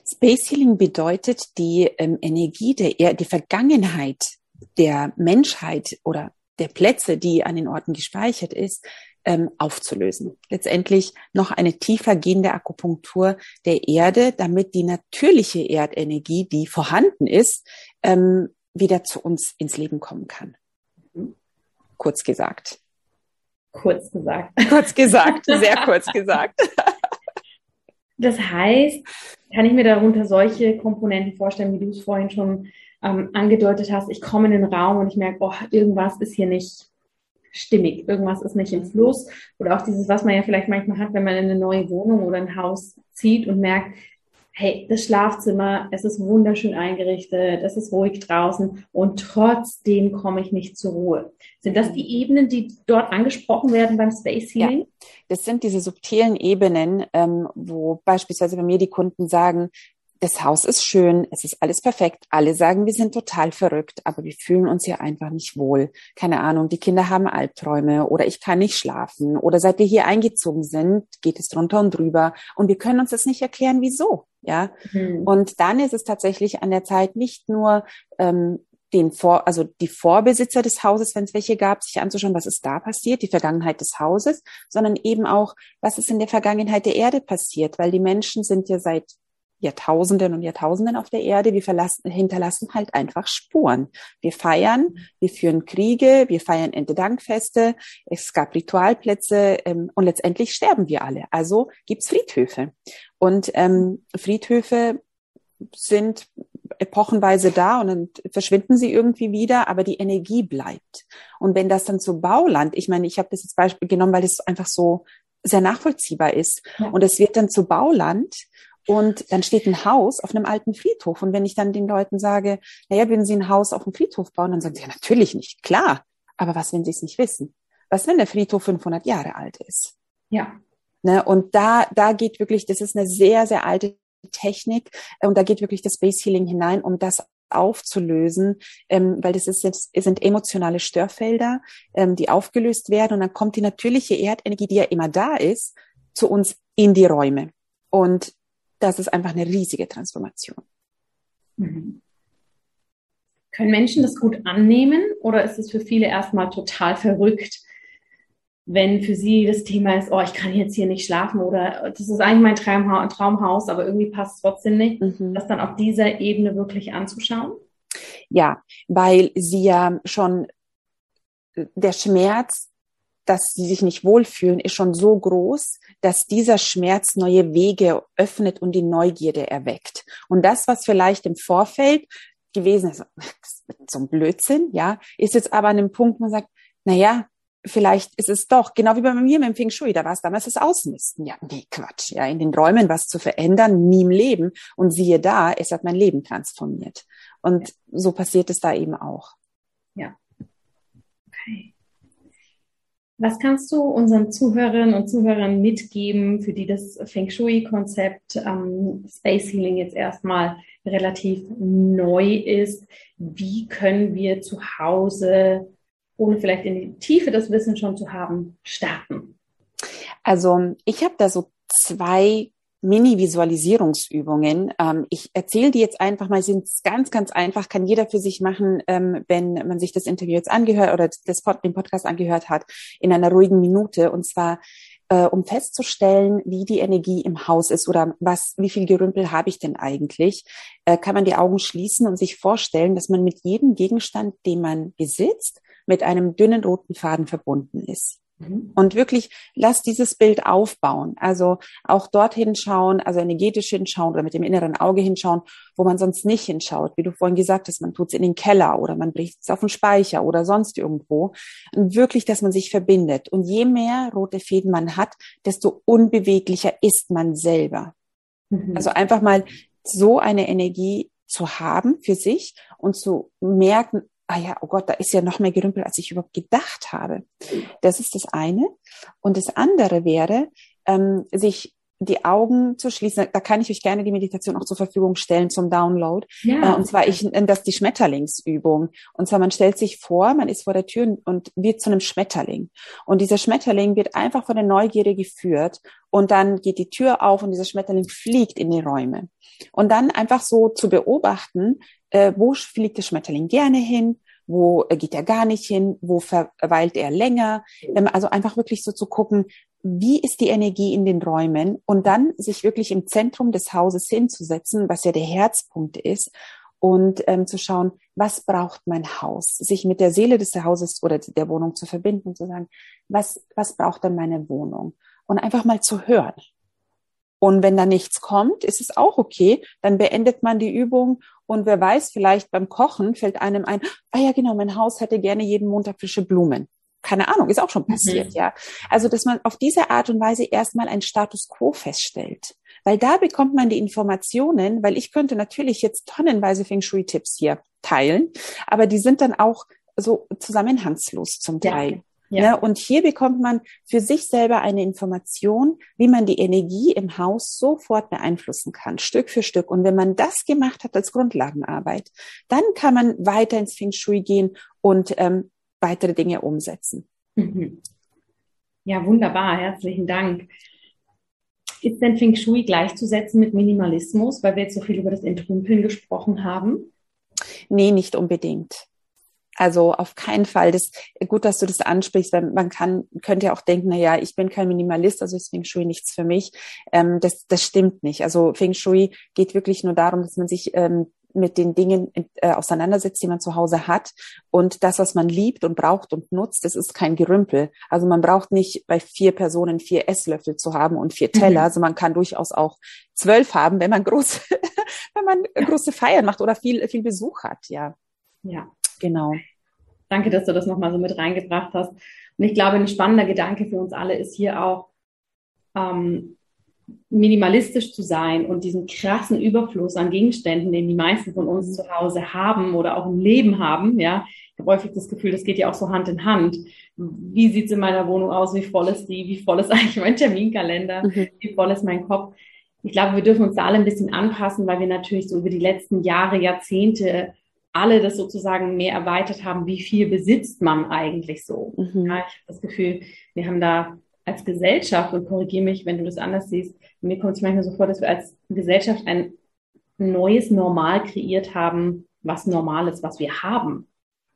Space Healing bedeutet die ähm, Energie der er die Vergangenheit der Menschheit oder der Plätze, die an den Orten gespeichert ist, ähm, aufzulösen. Letztendlich noch eine tiefer gehende Akupunktur der Erde, damit die natürliche Erdenergie, die vorhanden ist, ähm, wieder zu uns ins Leben kommen kann. Kurz gesagt. Kurz gesagt. Kurz gesagt, sehr kurz gesagt. Das heißt, kann ich mir darunter solche Komponenten vorstellen, wie du es vorhin schon ähm, angedeutet hast. Ich komme in den Raum und ich merke, oh, irgendwas ist hier nicht stimmig, irgendwas ist nicht im Fluss. Oder auch dieses, was man ja vielleicht manchmal hat, wenn man in eine neue Wohnung oder ein Haus zieht und merkt, hey, das Schlafzimmer, es ist wunderschön eingerichtet, es ist ruhig draußen und trotzdem komme ich nicht zur Ruhe. Sind das die Ebenen, die dort angesprochen werden beim Space Healing? Ja, das sind diese subtilen Ebenen, ähm, wo beispielsweise bei mir die Kunden sagen, das Haus ist schön, es ist alles perfekt. Alle sagen, wir sind total verrückt, aber wir fühlen uns hier einfach nicht wohl. Keine Ahnung, die Kinder haben Albträume oder ich kann nicht schlafen oder seit wir hier eingezogen sind, geht es drunter und drüber und wir können uns das nicht erklären, wieso. Ja, mhm. und dann ist es tatsächlich an der Zeit nicht nur ähm, den Vor, also die Vorbesitzer des Hauses, wenn es welche gab, sich anzuschauen, was ist da passiert, die Vergangenheit des Hauses, sondern eben auch, was ist in der Vergangenheit der Erde passiert, weil die Menschen sind ja seit Jahrtausenden und Jahrtausenden auf der Erde. Wir hinterlassen halt einfach Spuren. Wir feiern, wir führen Kriege, wir feiern Erntedankfeste, es gab Ritualplätze ähm, und letztendlich sterben wir alle. Also gibt's Friedhöfe. Und ähm, Friedhöfe sind epochenweise da und dann verschwinden sie irgendwie wieder, aber die Energie bleibt. Und wenn das dann zu Bauland, ich meine, ich habe das jetzt Beispiel genommen, weil es einfach so sehr nachvollziehbar ist. Ja. Und es wird dann zu Bauland und dann steht ein Haus auf einem alten Friedhof. Und wenn ich dann den Leuten sage, naja, würden Sie ein Haus auf dem Friedhof bauen? Dann sagen sie, ja, natürlich nicht, klar. Aber was, wenn Sie es nicht wissen? Was, wenn der Friedhof 500 Jahre alt ist? Ja. Ne? Und da, da geht wirklich, das ist eine sehr, sehr alte Technik. Und da geht wirklich das Base Healing hinein, um das aufzulösen, ähm, weil das ist jetzt, sind emotionale Störfelder, ähm, die aufgelöst werden und dann kommt die natürliche Erdenergie, die ja immer da ist, zu uns in die Räume. Und das ist einfach eine riesige Transformation. Mhm. Können Menschen das gut annehmen oder ist es für viele erstmal total verrückt, wenn für sie das Thema ist, oh, ich kann jetzt hier nicht schlafen oder das ist eigentlich mein Traumha Traumhaus, aber irgendwie passt es trotzdem nicht, mhm. das dann auf dieser Ebene wirklich anzuschauen? Ja, weil sie ja schon der Schmerz dass sie sich nicht wohlfühlen, ist schon so groß, dass dieser Schmerz neue Wege öffnet und die Neugierde erweckt. Und das, was vielleicht im Vorfeld gewesen ist, so ein Blödsinn, ja, ist jetzt aber an einem Punkt, wo man sagt, na ja, vielleicht ist es doch, genau wie bei mir mit dem Feng Shui, da war es damals das Ausmisten. Ja, nee, Quatsch, ja, in den Räumen was zu verändern, nie im Leben. Und siehe da, es hat mein Leben transformiert. Und ja. so passiert es da eben auch. Ja. Was kannst du unseren Zuhörerinnen und Zuhörern mitgeben, für die das Feng Shui-Konzept ähm, Space Healing jetzt erstmal relativ neu ist? Wie können wir zu Hause, ohne vielleicht in die Tiefe das Wissen schon zu haben, starten? Also ich habe da so zwei Mini-Visualisierungsübungen. Ähm, ich erzähle die jetzt einfach mal, sind ganz, ganz einfach, kann jeder für sich machen, ähm, wenn man sich das Interview jetzt angehört oder das Pod, den Podcast angehört hat, in einer ruhigen Minute. Und zwar, äh, um festzustellen, wie die Energie im Haus ist oder was, wie viel Gerümpel habe ich denn eigentlich, äh, kann man die Augen schließen und sich vorstellen, dass man mit jedem Gegenstand, den man besitzt, mit einem dünnen roten Faden verbunden ist. Mhm. Und wirklich, lass dieses Bild aufbauen. Also auch dorthin schauen, also energetisch hinschauen oder mit dem inneren Auge hinschauen, wo man sonst nicht hinschaut. Wie du vorhin gesagt hast, man tut es in den Keller oder man bricht es auf den Speicher oder sonst irgendwo. Und wirklich, dass man sich verbindet. Und je mehr rote Fäden man hat, desto unbeweglicher ist man selber. Mhm. Also einfach mal so eine Energie zu haben für sich und zu merken, ah ja, oh Gott, da ist ja noch mehr Gerümpel, als ich überhaupt gedacht habe. Das ist das eine. Und das andere wäre, ähm, sich die Augen zu schließen. Da kann ich euch gerne die Meditation auch zur Verfügung stellen zum Download. Ja. Äh, und zwar ich, das ist die Schmetterlingsübung. Und zwar man stellt sich vor, man ist vor der Tür und wird zu einem Schmetterling. Und dieser Schmetterling wird einfach von der Neugierde geführt. Und dann geht die Tür auf und dieser Schmetterling fliegt in die Räume. Und dann einfach so zu beobachten, äh, wo fliegt der Schmetterling gerne hin, wo geht er gar nicht hin, wo verweilt er länger. Ähm, also einfach wirklich so zu gucken, wie ist die Energie in den Räumen und dann sich wirklich im Zentrum des Hauses hinzusetzen, was ja der Herzpunkt ist und ähm, zu schauen, was braucht mein Haus, sich mit der Seele des Hauses oder der Wohnung zu verbinden und zu sagen, was, was braucht dann meine Wohnung? Und einfach mal zu hören. Und wenn da nichts kommt, ist es auch okay. Dann beendet man die Übung und wer weiß, vielleicht beim Kochen fällt einem ein, ah ja, genau, mein Haus hätte gerne jeden Montag frische Blumen keine Ahnung, ist auch schon passiert, mhm. ja. Also, dass man auf diese Art und Weise erstmal ein Status quo feststellt. Weil da bekommt man die Informationen, weil ich könnte natürlich jetzt tonnenweise Feng Shui-Tipps hier teilen, aber die sind dann auch so zusammenhangslos zum Teil. Ja. Ja. Ne? Und hier bekommt man für sich selber eine Information, wie man die Energie im Haus sofort beeinflussen kann, Stück für Stück. Und wenn man das gemacht hat als Grundlagenarbeit, dann kann man weiter ins Feng Shui gehen und ähm, weitere Dinge umsetzen. Mhm. Ja, wunderbar. Herzlichen Dank. Ist denn Feng Shui gleichzusetzen mit Minimalismus, weil wir jetzt so viel über das Entrümpeln gesprochen haben? Nee, nicht unbedingt. Also auf keinen Fall. Das gut, dass du das ansprichst, weil man kann könnte ja auch denken, na ja, ich bin kein Minimalist, also ist Feng Shui nichts für mich. Ähm, das das stimmt nicht. Also Feng Shui geht wirklich nur darum, dass man sich ähm, mit den Dingen äh, auseinandersetzt, die man zu Hause hat. Und das, was man liebt und braucht und nutzt, das ist kein Gerümpel. Also man braucht nicht bei vier Personen vier Esslöffel zu haben und vier Teller. Mhm. Also man kann durchaus auch zwölf haben, wenn man große, wenn man ja. große Feiern macht oder viel, viel Besuch hat. Ja. Ja. Genau. Danke, dass du das nochmal so mit reingebracht hast. Und ich glaube, ein spannender Gedanke für uns alle ist hier auch, ähm, minimalistisch zu sein und diesen krassen Überfluss an Gegenständen, den die meisten von uns zu Hause haben oder auch im Leben haben, ja, ich habe häufig das Gefühl, das geht ja auch so Hand in Hand. Wie sieht's in meiner Wohnung aus? Wie voll ist die? Wie voll ist eigentlich mein Terminkalender? Mhm. Wie voll ist mein Kopf? Ich glaube, wir dürfen uns da alle ein bisschen anpassen, weil wir natürlich so über die letzten Jahre, Jahrzehnte alle das sozusagen mehr erweitert haben, wie viel besitzt man eigentlich so. Mhm. Ja, ich habe das Gefühl, wir haben da als Gesellschaft, und korrigiere mich, wenn du das anders siehst, mir kommt es manchmal so vor, dass wir als Gesellschaft ein neues Normal kreiert haben, was normal ist, was wir haben.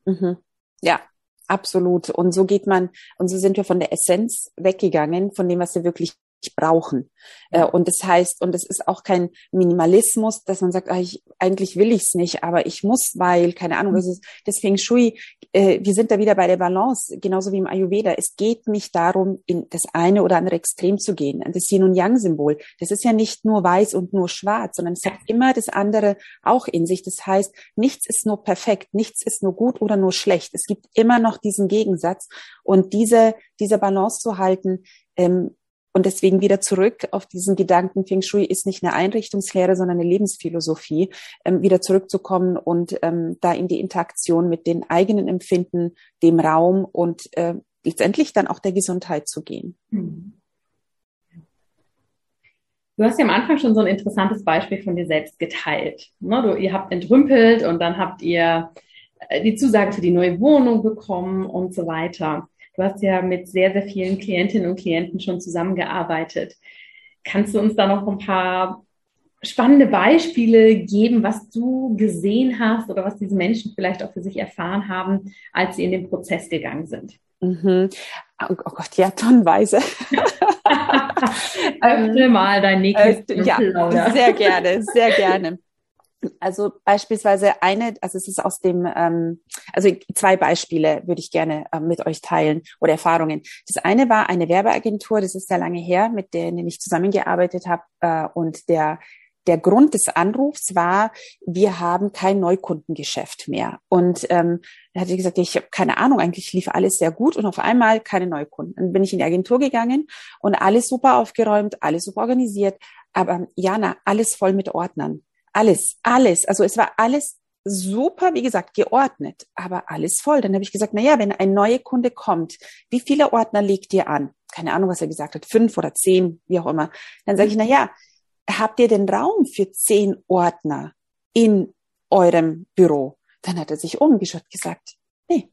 Mhm. Ja, absolut. Und so geht man, und so sind wir von der Essenz weggegangen, von dem, was wir wirklich brauchen. Äh, und das heißt, und es ist auch kein Minimalismus, dass man sagt, ach, ich, eigentlich will ich es nicht, aber ich muss, weil, keine Ahnung, das ist das Feng Shui, äh, wir sind da wieder bei der Balance, genauso wie im Ayurveda. Es geht nicht darum, in das eine oder andere Extrem zu gehen. Das Yin und Yang-Symbol, das ist ja nicht nur weiß und nur schwarz, sondern es hat immer das andere auch in sich. Das heißt, nichts ist nur perfekt, nichts ist nur gut oder nur schlecht. Es gibt immer noch diesen Gegensatz und diese, diese Balance zu halten, ähm, und deswegen wieder zurück auf diesen Gedanken, Feng Shui ist nicht eine Einrichtungslehre, sondern eine Lebensphilosophie, ähm, wieder zurückzukommen und ähm, da in die Interaktion mit den eigenen Empfinden, dem Raum und äh, letztendlich dann auch der Gesundheit zu gehen. Du hast ja am Anfang schon so ein interessantes Beispiel von dir selbst geteilt. Ne, du, ihr habt entrümpelt und dann habt ihr äh, die Zusage für die neue Wohnung bekommen und so weiter. Du hast ja mit sehr, sehr vielen Klientinnen und Klienten schon zusammengearbeitet. Kannst du uns da noch ein paar spannende Beispiele geben, was du gesehen hast oder was diese Menschen vielleicht auch für sich erfahren haben, als sie in den Prozess gegangen sind? Mhm. Oh, oh Gott, ja, tonnenweise. Öffne mal dein nächstes äh, Ja, sehr gerne, sehr gerne. Also beispielsweise eine, also es ist aus dem, ähm, also zwei Beispiele würde ich gerne äh, mit euch teilen oder Erfahrungen. Das eine war eine Werbeagentur, das ist sehr lange her, mit der ich zusammengearbeitet habe äh, und der der Grund des Anrufs war, wir haben kein Neukundengeschäft mehr. Und ähm, da hatte ich gesagt, ich habe keine Ahnung, eigentlich lief alles sehr gut und auf einmal keine Neukunden. Dann bin ich in die Agentur gegangen und alles super aufgeräumt, alles super organisiert, aber Jana, alles voll mit Ordnern alles, alles. Also es war alles super, wie gesagt, geordnet, aber alles voll. Dann habe ich gesagt, na ja, wenn ein neuer Kunde kommt, wie viele Ordner legt ihr an? Keine Ahnung, was er gesagt hat, fünf oder zehn, wie auch immer. Dann sage ich, na ja, habt ihr den Raum für zehn Ordner in eurem Büro? Dann hat er sich umgeschaut gesagt, nee,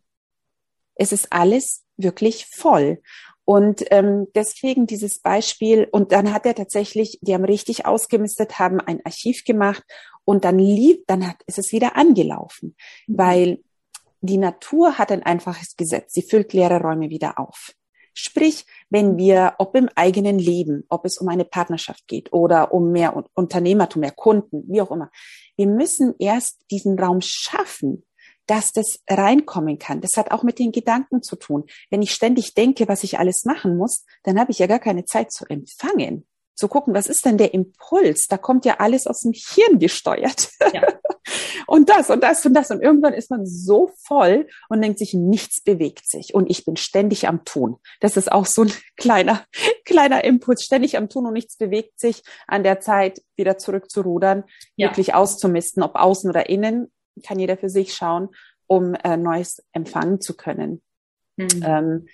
es ist alles wirklich voll. Und ähm, deswegen dieses Beispiel, und dann hat er tatsächlich, die haben richtig ausgemistet, haben ein Archiv gemacht und dann lief, dann hat, ist es wieder angelaufen, mhm. weil die Natur hat ein einfaches Gesetz, sie füllt leere Räume wieder auf. Sprich, wenn wir, ob im eigenen Leben, ob es um eine Partnerschaft geht oder um mehr Unternehmertum, mehr Kunden, wie auch immer, wir müssen erst diesen Raum schaffen, dass das reinkommen kann. Das hat auch mit den Gedanken zu tun. Wenn ich ständig denke, was ich alles machen muss, dann habe ich ja gar keine Zeit zu empfangen. Zu gucken, was ist denn der Impuls? Da kommt ja alles aus dem Hirn gesteuert. Ja. und das und das und das. Und irgendwann ist man so voll und denkt sich, nichts bewegt sich. Und ich bin ständig am Tun. Das ist auch so ein kleiner, kleiner Impuls. Ständig am Tun und nichts bewegt sich. An der Zeit wieder zurück zu rudern, ja. wirklich auszumisten, ob außen oder innen kann jeder für sich schauen, um äh, Neues empfangen zu können. Mhm. Ähm,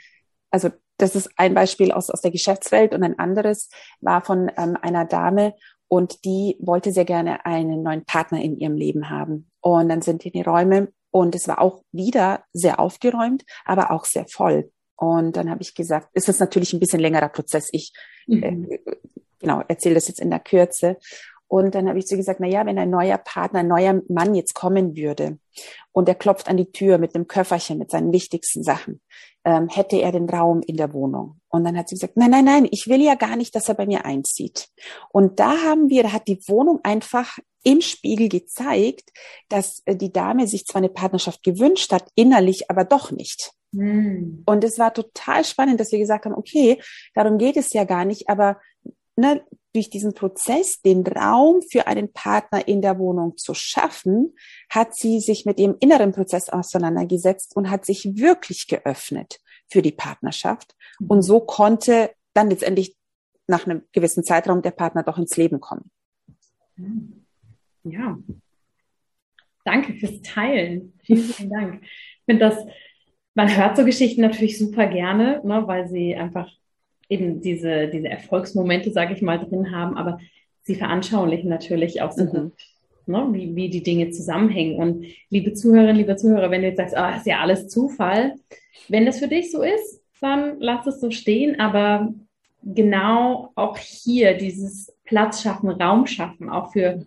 also das ist ein Beispiel aus, aus der Geschäftswelt und ein anderes war von ähm, einer Dame und die wollte sehr gerne einen neuen Partner in ihrem Leben haben. Und dann sind die Räume und es war auch wieder sehr aufgeräumt, aber auch sehr voll. Und dann habe ich gesagt, ist das natürlich ein bisschen längerer Prozess. Ich mhm. äh, genau erzähle das jetzt in der Kürze. Und dann habe ich so gesagt, na ja, wenn ein neuer Partner, ein neuer Mann jetzt kommen würde und er klopft an die Tür mit einem Köfferchen, mit seinen wichtigsten Sachen, ähm, hätte er den Raum in der Wohnung. Und dann hat sie gesagt, nein, nein, nein, ich will ja gar nicht, dass er bei mir einzieht. Und da haben wir, da hat die Wohnung einfach im Spiegel gezeigt, dass äh, die Dame sich zwar eine Partnerschaft gewünscht hat, innerlich aber doch nicht. Hm. Und es war total spannend, dass wir gesagt haben, okay, darum geht es ja gar nicht, aber ne, durch diesen Prozess, den Raum für einen Partner in der Wohnung zu schaffen, hat sie sich mit ihrem inneren Prozess auseinandergesetzt und hat sich wirklich geöffnet für die Partnerschaft. Und mhm. so konnte dann letztendlich nach einem gewissen Zeitraum der Partner doch ins Leben kommen. Ja. Danke fürs Teilen. Vielen, vielen Dank. Ich finde das, man hört so Geschichten natürlich super gerne, ne, weil sie einfach eben diese, diese Erfolgsmomente, sage ich mal, drin haben, aber sie veranschaulichen natürlich auch so mhm. gut, ne, wie, wie die Dinge zusammenhängen. Und liebe Zuhörerinnen, liebe Zuhörer, wenn du jetzt sagst, ah, ist ja alles Zufall, wenn das für dich so ist, dann lass es so stehen, aber genau auch hier dieses Platz schaffen, Raum schaffen, auch für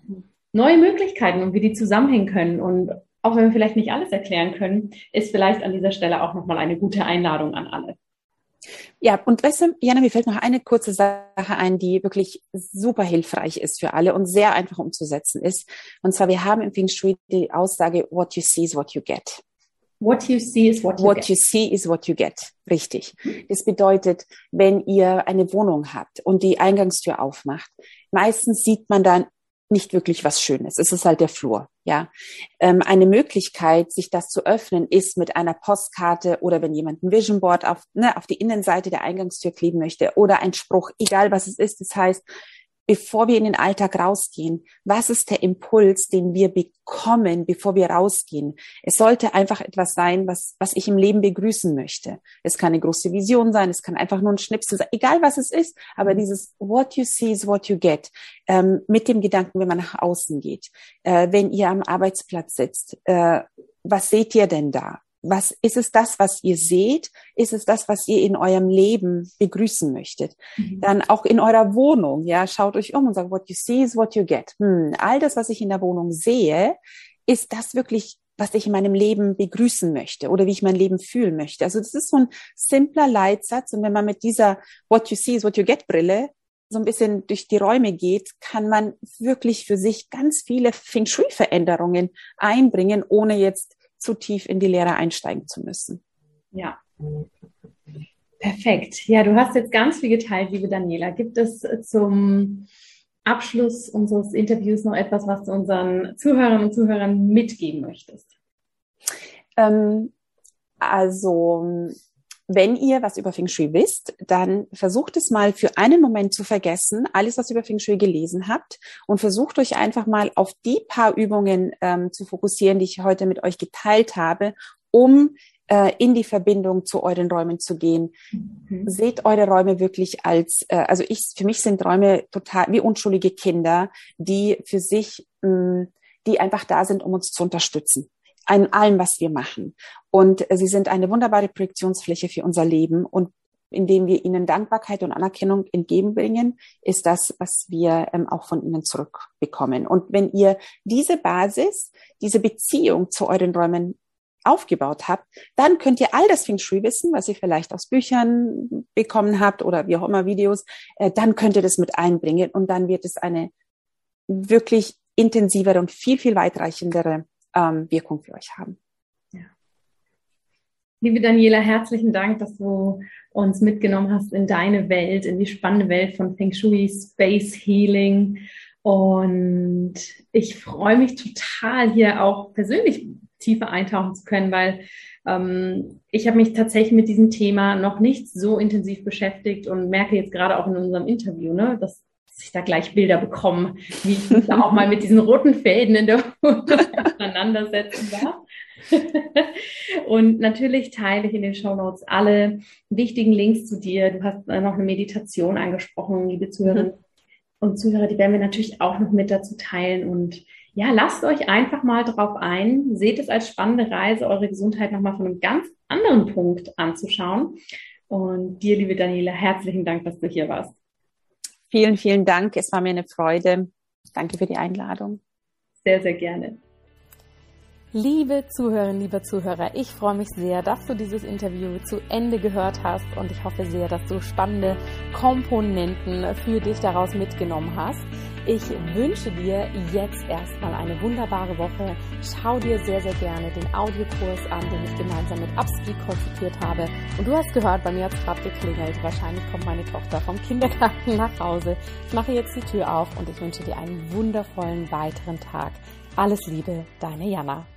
neue Möglichkeiten und wie die zusammenhängen können. Und auch wenn wir vielleicht nicht alles erklären können, ist vielleicht an dieser Stelle auch nochmal eine gute Einladung an alle. Ja, und weißt du, Jana, mir fällt noch eine kurze Sache ein, die wirklich super hilfreich ist für alle und sehr einfach umzusetzen ist. Und zwar, wir haben im Feng Shui die Aussage, what you see is what you get. What you see is what you what get. you see is what you get. Richtig. Das bedeutet, wenn ihr eine Wohnung habt und die Eingangstür aufmacht, meistens sieht man dann nicht wirklich was Schönes. Es ist halt der Flur. Ja, ähm, eine Möglichkeit, sich das zu öffnen, ist mit einer Postkarte oder wenn jemand ein Vision Board auf, ne, auf die Innenseite der Eingangstür kleben möchte oder ein Spruch, egal was es ist. Das heißt, bevor wir in den Alltag rausgehen, was ist der Impuls, den wir bekommen, bevor wir rausgehen? Es sollte einfach etwas sein, was, was ich im Leben begrüßen möchte. Es kann eine große Vision sein, es kann einfach nur ein Schnipsel sein, egal was es ist, aber mhm. dieses What you see is what you get, ähm, mit dem Gedanken, wenn man nach außen geht, äh, wenn ihr am Arbeitsplatz sitzt, äh, was seht ihr denn da? Was ist es das, was ihr seht? Ist es das, was ihr in eurem Leben begrüßen möchtet? Mhm. Dann auch in eurer Wohnung, ja, schaut euch um und sagt, what you see is what you get. Hm, all das, was ich in der Wohnung sehe, ist das wirklich, was ich in meinem Leben begrüßen möchte oder wie ich mein Leben fühlen möchte. Also das ist so ein simpler Leitsatz und wenn man mit dieser what you see is what you get Brille so ein bisschen durch die Räume geht, kann man wirklich für sich ganz viele Feng Shui Veränderungen einbringen, ohne jetzt zu tief in die Lehre einsteigen zu müssen. Ja. Perfekt. Ja, du hast jetzt ganz viel geteilt, liebe Daniela. Gibt es zum Abschluss unseres Interviews noch etwas, was du unseren Zuhörern und Zuhörern mitgeben möchtest? Ähm, also wenn ihr was über Feng Shui wisst, dann versucht es mal für einen Moment zu vergessen, alles, was ihr über Feng Shui gelesen habt, und versucht euch einfach mal auf die paar Übungen ähm, zu fokussieren, die ich heute mit euch geteilt habe, um äh, in die Verbindung zu euren Räumen zu gehen. Mhm. Seht eure Räume wirklich als, äh, also ich, für mich sind Räume total wie unschuldige Kinder, die für sich, mh, mm, die einfach da sind, um uns zu unterstützen in allem, was wir machen. Und äh, sie sind eine wunderbare Projektionsfläche für unser Leben. Und indem wir ihnen Dankbarkeit und Anerkennung entgegenbringen, ist das, was wir ähm, auch von ihnen zurückbekommen. Und wenn ihr diese Basis, diese Beziehung zu euren Räumen aufgebaut habt, dann könnt ihr all das Feng Shui wissen, was ihr vielleicht aus Büchern bekommen habt oder wie auch immer Videos, äh, dann könnt ihr das mit einbringen und dann wird es eine wirklich intensivere und viel, viel weitreichendere ähm, Wirkung für euch haben. Ja. Liebe Daniela, herzlichen Dank, dass du uns mitgenommen hast in deine Welt, in die spannende Welt von Feng Shui, Space Healing. Und ich freue mich total, hier auch persönlich tiefer eintauchen zu können, weil ähm, ich habe mich tatsächlich mit diesem Thema noch nicht so intensiv beschäftigt und merke jetzt gerade auch in unserem Interview, ne, dass ich da gleich Bilder bekomme, wie ich da auch mal mit diesen roten Fäden in der auseinandersetzen darf. und natürlich teile ich in den Show Notes alle wichtigen Links zu dir. Du hast noch eine Meditation angesprochen, liebe Zuhörerinnen mhm. und Zuhörer, die werden wir natürlich auch noch mit dazu teilen. Und ja, lasst euch einfach mal drauf ein, seht es als spannende Reise, eure Gesundheit nochmal von einem ganz anderen Punkt anzuschauen. Und dir, liebe Daniela, herzlichen Dank, dass du hier warst. Vielen, vielen Dank. Es war mir eine Freude. Danke für die Einladung. Sehr, sehr gerne. Liebe Zuhörerinnen, liebe Zuhörer, ich freue mich sehr, dass du dieses Interview zu Ende gehört hast und ich hoffe sehr, dass du spannende Komponenten für dich daraus mitgenommen hast. Ich wünsche dir jetzt erstmal eine wunderbare Woche. Schau dir sehr, sehr gerne den Audiokurs an, den ich gemeinsam mit Upspeak konzipiert habe. Und du hast gehört, bei mir hat es gerade geklingelt. Wahrscheinlich kommt meine Tochter vom Kindergarten nach Hause. Ich mache jetzt die Tür auf und ich wünsche dir einen wundervollen weiteren Tag. Alles Liebe, deine Jana.